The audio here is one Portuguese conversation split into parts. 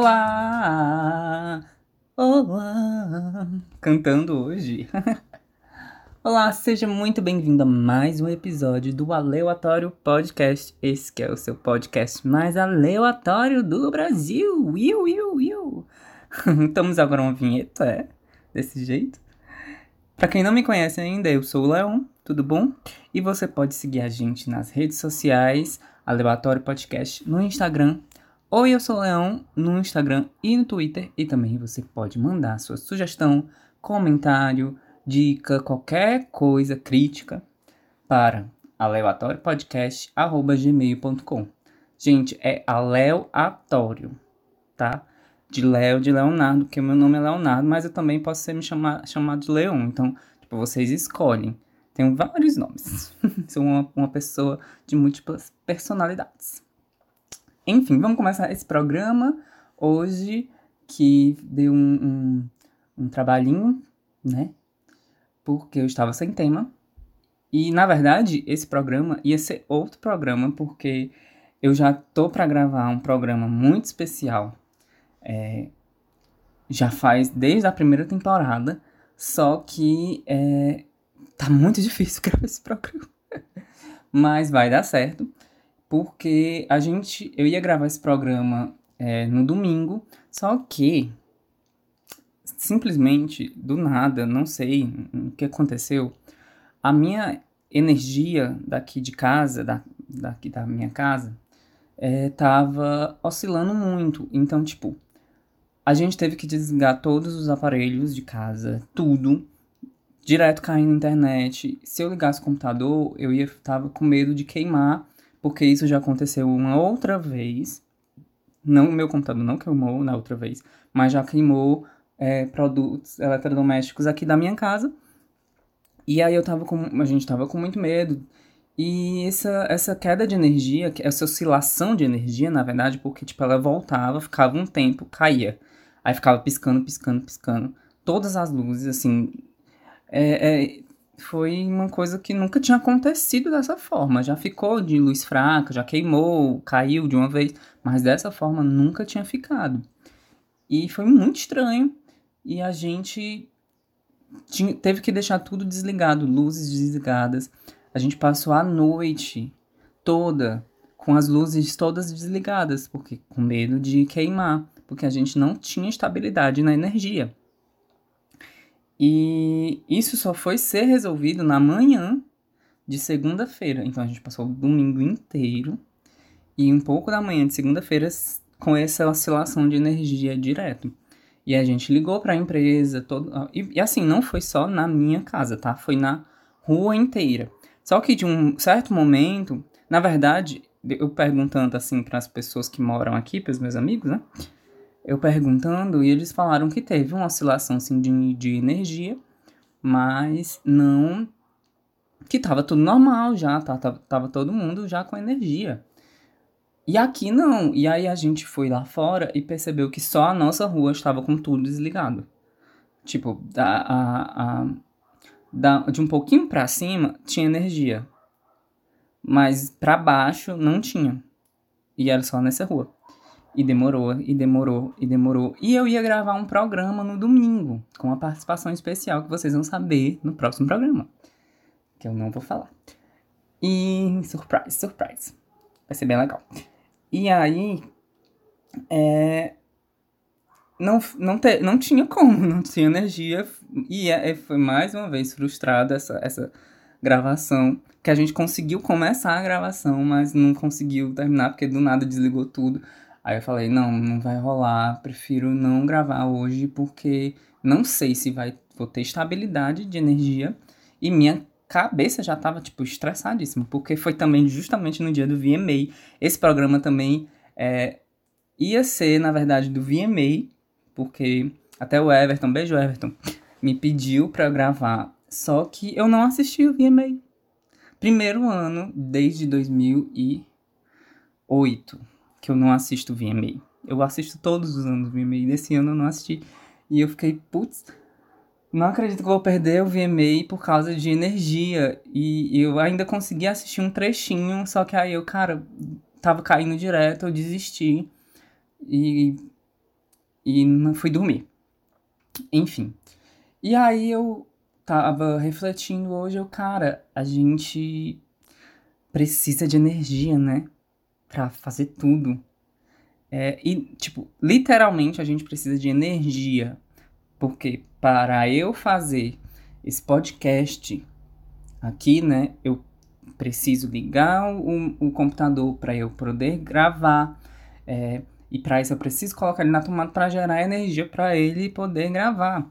Olá! Olá! Cantando hoje. Olá, seja muito bem-vindo a mais um episódio do Aleatório Podcast. Esse é o seu podcast mais aleatório do Brasil. Will. Estamos agora uma vinheta, é? Desse jeito. Para quem não me conhece ainda, eu sou o Leon, tudo bom? E você pode seguir a gente nas redes sociais, Aleatório Podcast, no Instagram. Oi, eu sou o Leão, no Instagram e no Twitter. E também você pode mandar sua sugestão, comentário, dica, qualquer coisa, crítica para aleatóriopodcast.gmail.com Gente, é aleatório, tá? De Léo, de Leonardo, porque meu nome é Leonardo, mas eu também posso ser me chamar, chamado de Leon. Então, tipo, vocês escolhem. Tenho vários nomes. Sou uma, uma pessoa de múltiplas personalidades. Enfim, vamos começar esse programa hoje, que deu um, um, um trabalhinho, né? Porque eu estava sem tema. E, na verdade, esse programa ia ser outro programa, porque eu já tô para gravar um programa muito especial. É, já faz desde a primeira temporada, só que é, Tá muito difícil gravar esse programa. Mas vai dar certo. Porque a gente. Eu ia gravar esse programa é, no domingo. Só que. Simplesmente, do nada, não sei o que aconteceu. A minha energia daqui de casa, da, daqui da minha casa, é, tava oscilando muito. Então, tipo, a gente teve que desligar todos os aparelhos de casa, tudo direto caindo na internet. Se eu ligasse o computador, eu ia tava com medo de queimar, porque isso já aconteceu uma outra vez. Não meu computador não queimou na outra vez, mas já queimou é, produtos eletrodomésticos aqui da minha casa. E aí eu tava com. A gente tava com muito medo. E essa, essa queda de energia, essa oscilação de energia, na verdade, porque tipo, ela voltava, ficava um tempo, caía. Aí ficava piscando, piscando, piscando. Todas as luzes, assim, é, é, foi uma coisa que nunca tinha acontecido dessa forma. Já ficou de luz fraca, já queimou, caiu de uma vez, mas dessa forma nunca tinha ficado. E foi muito estranho. E a gente tinha, teve que deixar tudo desligado, luzes desligadas. A gente passou a noite toda com as luzes todas desligadas, porque com medo de queimar, porque a gente não tinha estabilidade na energia. E isso só foi ser resolvido na manhã de segunda-feira. Então a gente passou o domingo inteiro e um pouco da manhã de segunda-feira com essa oscilação de energia direto. E a gente ligou para a empresa, todo, e, e, assim, não foi só na minha casa, tá? Foi na rua inteira. Só que de um certo momento, na verdade, eu perguntando assim para as pessoas que moram aqui, para os meus amigos, né? Eu perguntando e eles falaram que teve uma oscilação assim, de, de energia, mas não. que tava tudo normal já, tá, tava, tava todo mundo já com energia. E aqui não. E aí a gente foi lá fora e percebeu que só a nossa rua estava com tudo desligado. Tipo, da, a, a, da, de um pouquinho para cima tinha energia. Mas para baixo não tinha. E era só nessa rua. E demorou, e demorou, e demorou. E eu ia gravar um programa no domingo, com uma participação especial que vocês vão saber no próximo programa. Que eu não vou falar. E surprise, surprise. Vai ser bem legal. E aí, é, não, não, te, não tinha como, não tinha energia. E é, é, foi mais uma vez frustrada essa, essa gravação. Que a gente conseguiu começar a gravação, mas não conseguiu terminar, porque do nada desligou tudo. Aí eu falei, não, não vai rolar, prefiro não gravar hoje porque não sei se vai vou ter estabilidade de energia e minha cabeça já tava tipo estressadíssima, porque foi também justamente no dia do VMA. Esse programa também é, ia ser, na verdade, do VMA, porque até o Everton, beijo Everton, me pediu para gravar, só que eu não assisti o VMA. Primeiro ano desde 2008 que eu não assisto VMA. Eu assisto todos os anos VMA. Desse ano eu não assisti. E eu fiquei, putz, não acredito que vou perder o VMA por causa de energia. E eu ainda consegui assistir um trechinho, só que aí eu, cara, tava caindo direto, eu desisti. E e não fui dormir. Enfim. E aí eu tava refletindo hoje, eu, cara, a gente precisa de energia, né? Pra fazer tudo. É, e, tipo, literalmente a gente precisa de energia. Porque para eu fazer esse podcast aqui, né, eu preciso ligar o, o computador para eu poder gravar. É, e para isso eu preciso colocar ele na tomada para gerar energia para ele poder gravar.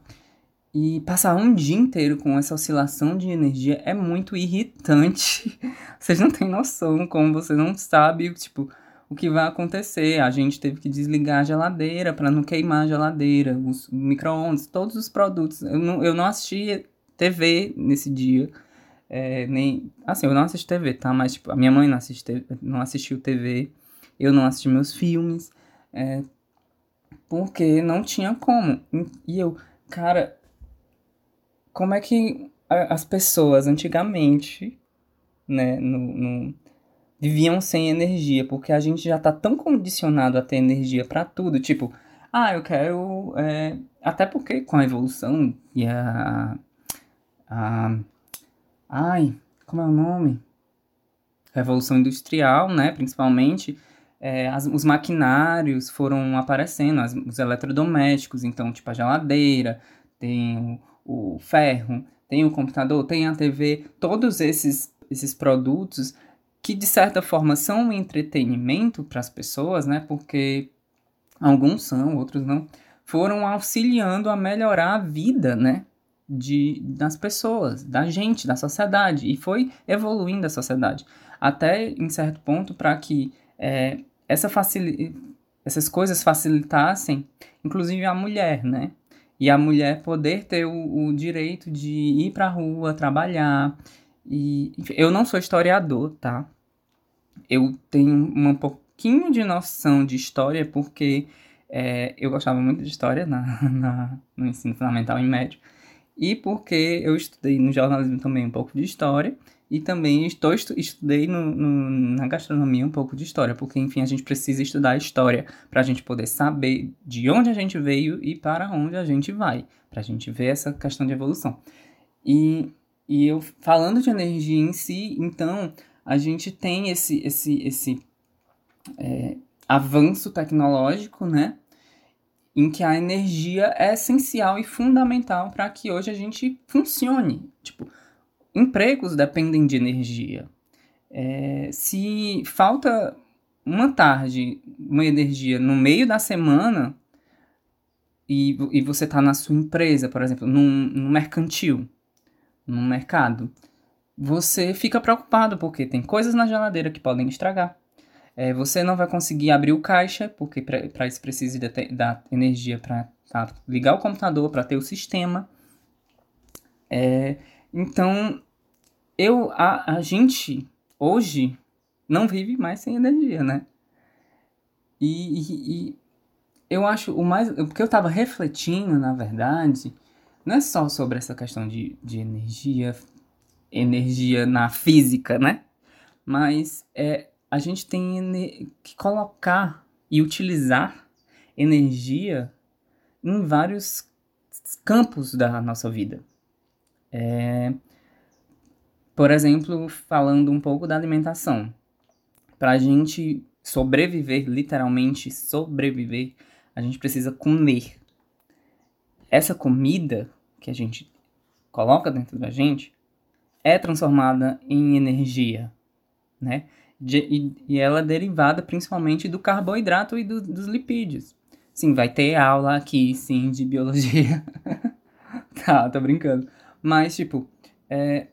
E passar um dia inteiro com essa oscilação de energia é muito irritante. Vocês não têm noção como você não sabe, tipo, o que vai acontecer. A gente teve que desligar a geladeira para não queimar a geladeira, os micro-ondas, todos os produtos. Eu não, eu não assisti TV nesse dia. É, nem. Assim, eu não assisti TV, tá? Mas, tipo, a minha mãe não, assiste, não assistiu TV. Eu não assisti meus filmes. É, porque não tinha como. E eu, cara, como é que as pessoas antigamente, né, no, no, viviam sem energia? Porque a gente já tá tão condicionado a ter energia para tudo. Tipo, ah, eu quero. É, até porque com a evolução e a, a. Ai, como é o nome? Revolução Industrial, né, principalmente é, as, os maquinários foram aparecendo, as, os eletrodomésticos, então, tipo a geladeira, tem o, ferro, tem o computador, tem a TV, todos esses, esses produtos que de certa forma são um entretenimento para as pessoas, né? Porque alguns são, outros não, foram auxiliando a melhorar a vida, né? De, das pessoas, da gente, da sociedade, e foi evoluindo a sociedade, até em certo ponto para que é, essa facil... essas coisas facilitassem, inclusive a mulher, né? E a mulher poder ter o, o direito de ir para a rua, trabalhar. E enfim, eu não sou historiador, tá? Eu tenho um pouquinho de noção de história porque é, eu gostava muito de história na, na, no ensino fundamental e médio. E porque eu estudei no jornalismo também um pouco de história. E também estou, estudei no, no, na gastronomia um pouco de história, porque, enfim, a gente precisa estudar a história para a gente poder saber de onde a gente veio e para onde a gente vai, para a gente ver essa questão de evolução. E, e eu, falando de energia em si, então, a gente tem esse, esse, esse é, avanço tecnológico, né? Em que a energia é essencial e fundamental para que hoje a gente funcione. Tipo, empregos dependem de energia. É, se falta uma tarde, uma energia no meio da semana, e, e você está na sua empresa, por exemplo, num, num mercantil, num mercado, você fica preocupado porque tem coisas na geladeira que podem estragar. É, você não vai conseguir abrir o caixa, porque para isso precisa da energia para tá, ligar o computador, para ter o sistema. É, então, eu, a, a gente hoje não vive mais sem energia, né? E, e, e eu acho o mais. Porque eu tava refletindo, na verdade, não é só sobre essa questão de, de energia, energia na física, né? Mas é, a gente tem que colocar e utilizar energia em vários campos da nossa vida. É, por exemplo, falando um pouco da alimentação. Para a gente sobreviver, literalmente sobreviver, a gente precisa comer. Essa comida que a gente coloca dentro da gente é transformada em energia, né? De, e, e, ela é derivada principalmente do carboidrato e do, dos lipídios. Sim, vai ter aula aqui, sim, de biologia. tá, tô brincando. Mas, tipo, é,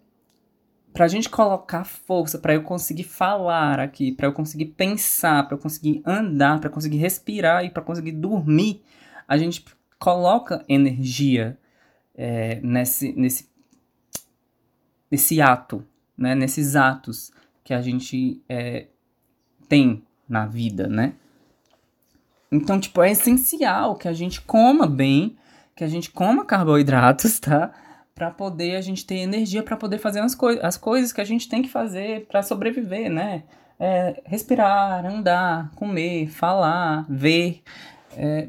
pra gente colocar força, para eu conseguir falar aqui, para eu conseguir pensar, para eu conseguir andar, para conseguir respirar e para conseguir dormir, a gente coloca energia é, nesse, nesse, nesse ato, né? nesses atos que a gente é, tem na vida, né? Então, tipo, é essencial que a gente coma bem, que a gente coma carboidratos, tá? Para poder a gente ter energia para poder fazer as, coi as coisas que a gente tem que fazer para sobreviver, né? É, respirar, andar, comer, falar, ver. É,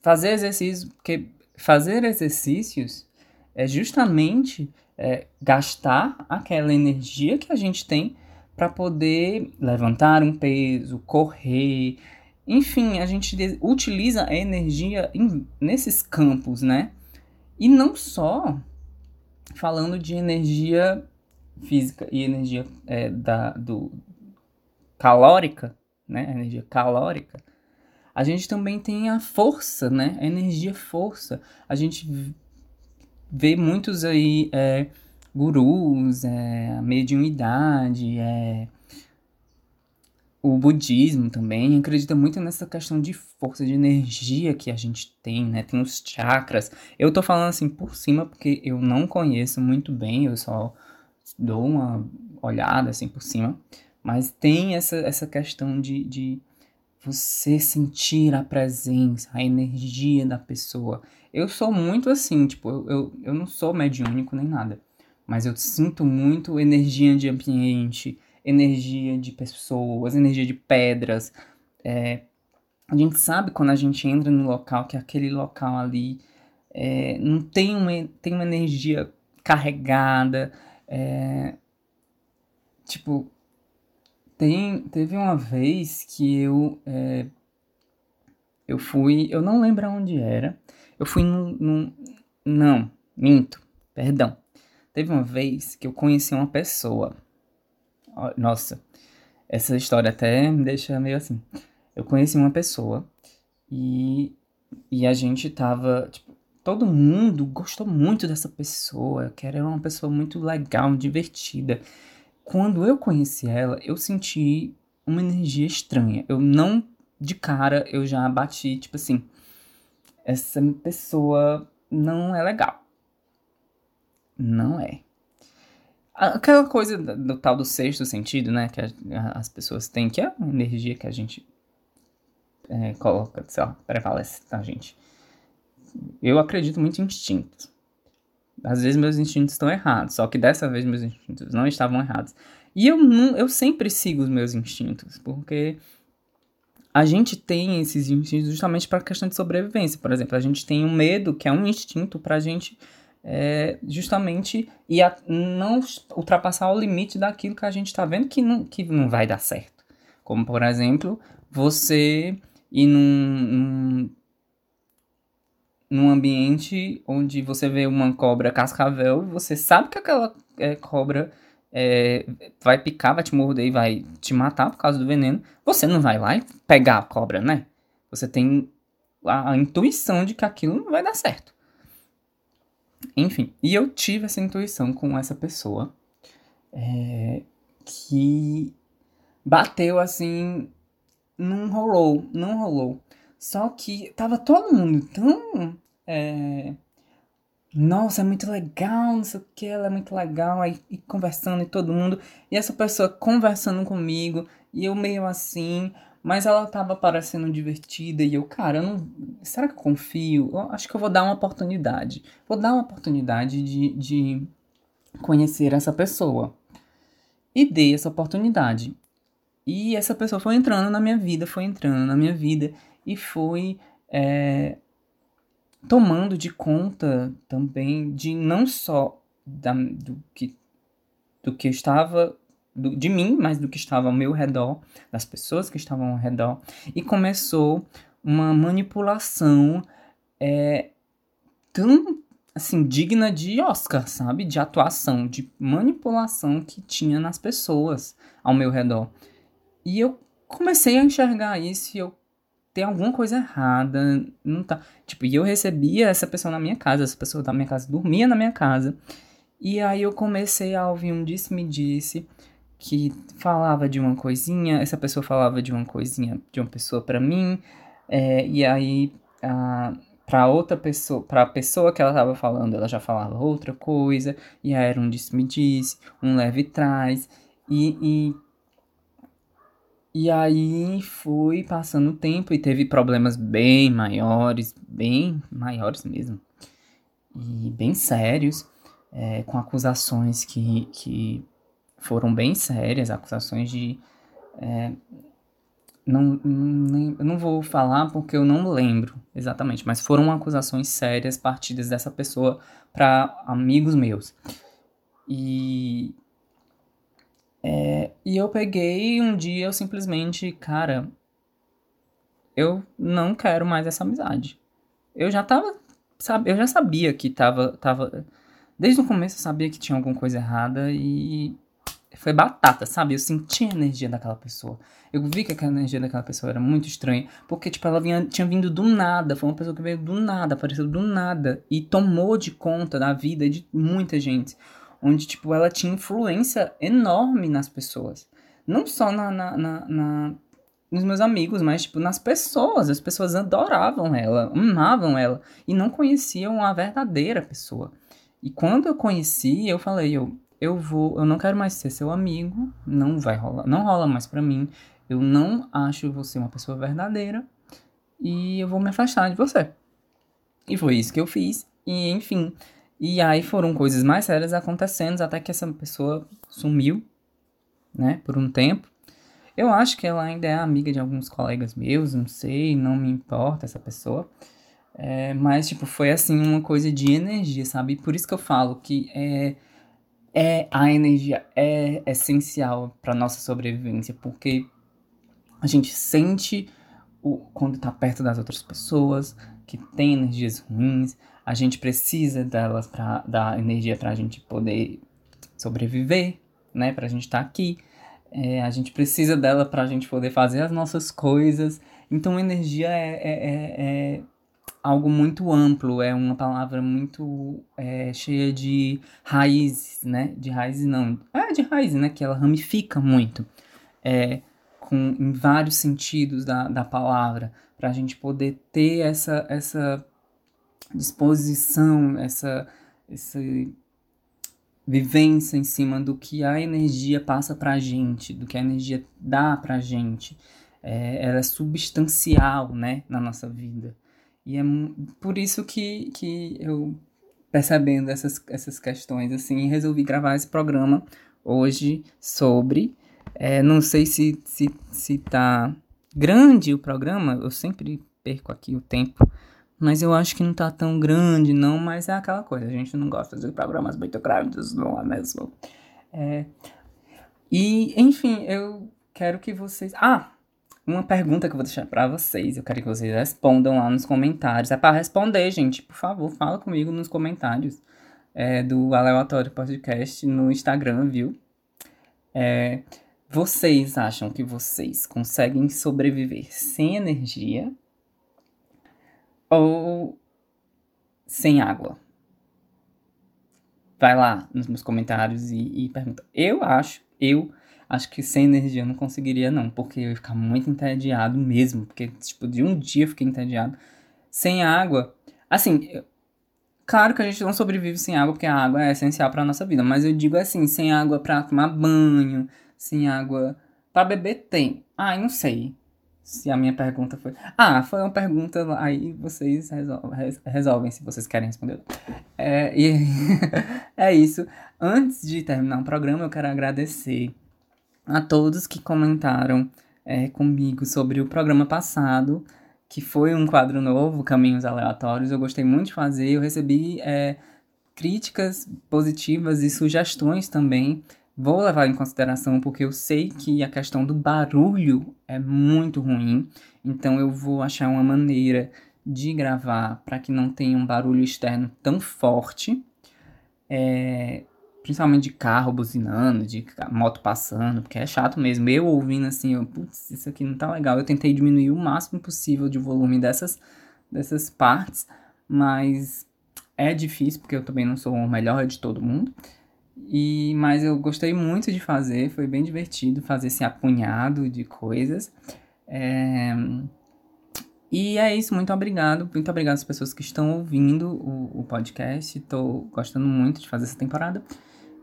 fazer exercícios, porque fazer exercícios é justamente é, gastar aquela energia que a gente tem para poder levantar um peso, correr, enfim, a gente utiliza a energia em, nesses campos, né? E não só falando de energia física e energia é, da, do, calórica, né? A energia calórica. A gente também tem a força, né? A energia força. A gente vê muitos aí é, gurus, é, mediunidade, é, o budismo também acredita muito nessa questão de força, de energia que a gente tem, né? Tem os chakras. Eu tô falando assim por cima porque eu não conheço muito bem, eu só dou uma olhada assim por cima. Mas tem essa, essa questão de, de você sentir a presença, a energia da pessoa. Eu sou muito assim, tipo, eu, eu, eu não sou mediúnico nem nada. Mas eu sinto muito energia de ambiente, energia de pessoas, energia de pedras. É, a gente sabe quando a gente entra no local que aquele local ali é, não tem uma, tem uma energia carregada. É, tipo, tem, teve uma vez que eu é, eu fui, eu não lembro onde era. Eu fui num, num não, minto, perdão. Teve uma vez que eu conheci uma pessoa nossa, essa história até me deixa meio assim. Eu conheci uma pessoa e, e a gente tava, tipo, todo mundo gostou muito dessa pessoa, que era uma pessoa muito legal, divertida. Quando eu conheci ela, eu senti uma energia estranha. Eu não, de cara, eu já bati, tipo assim, essa pessoa não é legal. Não é. Aquela coisa do, tal do sexto sentido, né? Que a, as pessoas têm, que é a energia que a gente é, coloca, sei lá, prevalece na gente. Eu acredito muito em instintos. Às vezes meus instintos estão errados, só que dessa vez meus instintos não estavam errados. E eu, não, eu sempre sigo os meus instintos, porque a gente tem esses instintos justamente para questão de sobrevivência. Por exemplo, a gente tem um medo, que é um instinto para a gente é, justamente e a, não ultrapassar o limite daquilo que a gente está vendo que não, que não vai dar certo. Como, por exemplo, você ir num, num, num ambiente onde você vê uma cobra cascavel, você sabe que aquela é, cobra é, vai picar, vai te morder e vai te matar por causa do veneno, você não vai lá e pegar a cobra, né? Você tem a, a intuição de que aquilo não vai dar certo. Enfim, e eu tive essa intuição com essa pessoa é, que bateu assim, não rolou, não rolou. Só que tava todo mundo tão. É, nossa, é muito legal, não sei o que, ela é muito legal, aí e conversando e todo mundo, e essa pessoa conversando comigo, e eu meio assim, mas ela tava parecendo divertida e eu, cara, eu não. Será que eu confio? Eu acho que eu vou dar uma oportunidade. Vou dar uma oportunidade de, de conhecer essa pessoa. E dei essa oportunidade. E essa pessoa foi entrando na minha vida, foi entrando na minha vida e foi é, tomando de conta também de não só da, do, que, do que eu estava do, de mim, mas do que estava ao meu redor, das pessoas que estavam ao redor, e começou uma manipulação é, tão assim digna de Oscar, sabe? De atuação, de manipulação que tinha nas pessoas ao meu redor. E eu comecei a enxergar isso e eu tem alguma coisa errada, não tá. Tipo, e eu recebia essa pessoa na minha casa, essa pessoa da minha casa dormia na minha casa. E aí eu comecei a ouvir um disse-me-disse. -disse, que falava de uma coisinha, essa pessoa falava de uma coisinha de uma pessoa para mim, é, e aí para outra pessoa, para a pessoa que ela estava falando, ela já falava outra coisa, e aí era um disse-me-disse, um leve trás, e, e, e aí foi passando o tempo e teve problemas bem maiores, bem maiores mesmo, e bem sérios, é, com acusações que, que foram bem sérias, acusações de é, não, não, não vou falar porque eu não lembro exatamente, mas foram acusações sérias partidas dessa pessoa para amigos meus. E é, e eu peguei um dia eu simplesmente, cara, eu não quero mais essa amizade. Eu já tava, sabe, eu já sabia que tava, tava desde o começo eu sabia que tinha alguma coisa errada e foi batata, sabe? Eu senti a energia daquela pessoa. Eu vi que aquela energia daquela pessoa era muito estranha, porque, tipo, ela vinha, tinha vindo do nada, foi uma pessoa que veio do nada, apareceu do nada, e tomou de conta da vida de muita gente, onde, tipo, ela tinha influência enorme nas pessoas. Não só na, na, na, na nos meus amigos, mas, tipo, nas pessoas. As pessoas adoravam ela, amavam ela, e não conheciam a verdadeira pessoa. E quando eu conheci, eu falei, eu, eu vou, eu não quero mais ser seu amigo, não vai rolar, não rola mais para mim. Eu não acho você uma pessoa verdadeira e eu vou me afastar de você. E foi isso que eu fiz. E enfim, e aí foram coisas mais sérias acontecendo até que essa pessoa sumiu, né, por um tempo. Eu acho que ela ainda é amiga de alguns colegas meus, não sei, não me importa essa pessoa. É, mas, tipo, foi assim uma coisa de energia, sabe? Por isso que eu falo que é é a energia é essencial para nossa sobrevivência, porque a gente sente o, quando está perto das outras pessoas que tem energias ruins, a gente precisa delas para dar energia para a gente poder sobreviver, né? Para a gente estar tá aqui. É, a gente precisa dela para a gente poder fazer as nossas coisas. Então, energia é, é, é, é algo muito amplo, é uma palavra muito é, cheia de raízes, né? De raízes não, é de raízes, né? Que ela ramifica muito, é, com, em vários sentidos da, da palavra, para a gente poder ter essa, essa disposição, essa, essa vivência em cima do que a energia passa para a gente, do que a energia dá para a gente. É, ela é substancial, né, na nossa vida. E é por isso que, que eu, percebendo essas, essas questões, assim, resolvi gravar esse programa hoje sobre. É, não sei se, se, se tá grande o programa, eu sempre perco aqui o tempo, mas eu acho que não tá tão grande, não, mas é aquela coisa, a gente não gosta de programas muito grandes, não é mesmo? É, e, enfim, eu quero que vocês. Ah! Uma pergunta que eu vou deixar para vocês. Eu quero que vocês respondam lá nos comentários. É para responder, gente. Por favor, fala comigo nos comentários é, do Aleatório Podcast no Instagram, viu? É, vocês acham que vocês conseguem sobreviver sem energia ou sem água? Vai lá nos meus comentários e, e pergunta. Eu acho, eu acho que sem energia eu não conseguiria, não, porque eu ia ficar muito entediado mesmo, porque, tipo, de um dia eu fiquei entediado. Sem água, assim, claro que a gente não sobrevive sem água, porque a água é essencial para nossa vida, mas eu digo assim, sem água para tomar banho, sem água para beber tem. Ah, não sei se a minha pergunta foi. Ah, foi uma pergunta, aí vocês resolvem, resolvem se vocês querem responder. É, e é isso. Antes de terminar o programa, eu quero agradecer a todos que comentaram é, comigo sobre o programa passado, que foi um quadro novo, Caminhos Aleatórios. Eu gostei muito de fazer, eu recebi é, críticas positivas e sugestões também. Vou levar em consideração porque eu sei que a questão do barulho é muito ruim, então eu vou achar uma maneira de gravar para que não tenha um barulho externo tão forte. É, principalmente de carro buzinando, de moto passando, porque é chato mesmo. Eu ouvindo assim, eu, putz, isso aqui não tá legal. Eu tentei diminuir o máximo possível de volume dessas, dessas partes, mas é difícil, porque eu também não sou o melhor de todo mundo. E, mas eu gostei muito de fazer, foi bem divertido fazer esse apunhado de coisas. É... E é isso, muito obrigado. Muito obrigado às pessoas que estão ouvindo o, o podcast. Estou gostando muito de fazer essa temporada.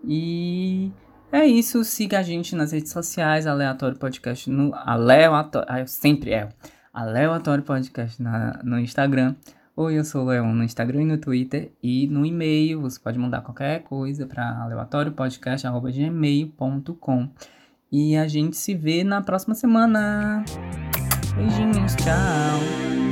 E é isso. Siga a gente nas redes sociais, Aleatório Podcast no Aleatório. Ah, eu sempre erro. Aleatório Podcast na, no Instagram. Oi, eu sou o Leon no Instagram e no Twitter. E no e-mail, você pode mandar qualquer coisa para aleatóriopodcast.gmail.com. E a gente se vê na próxima semana. Beijinhos, tchau.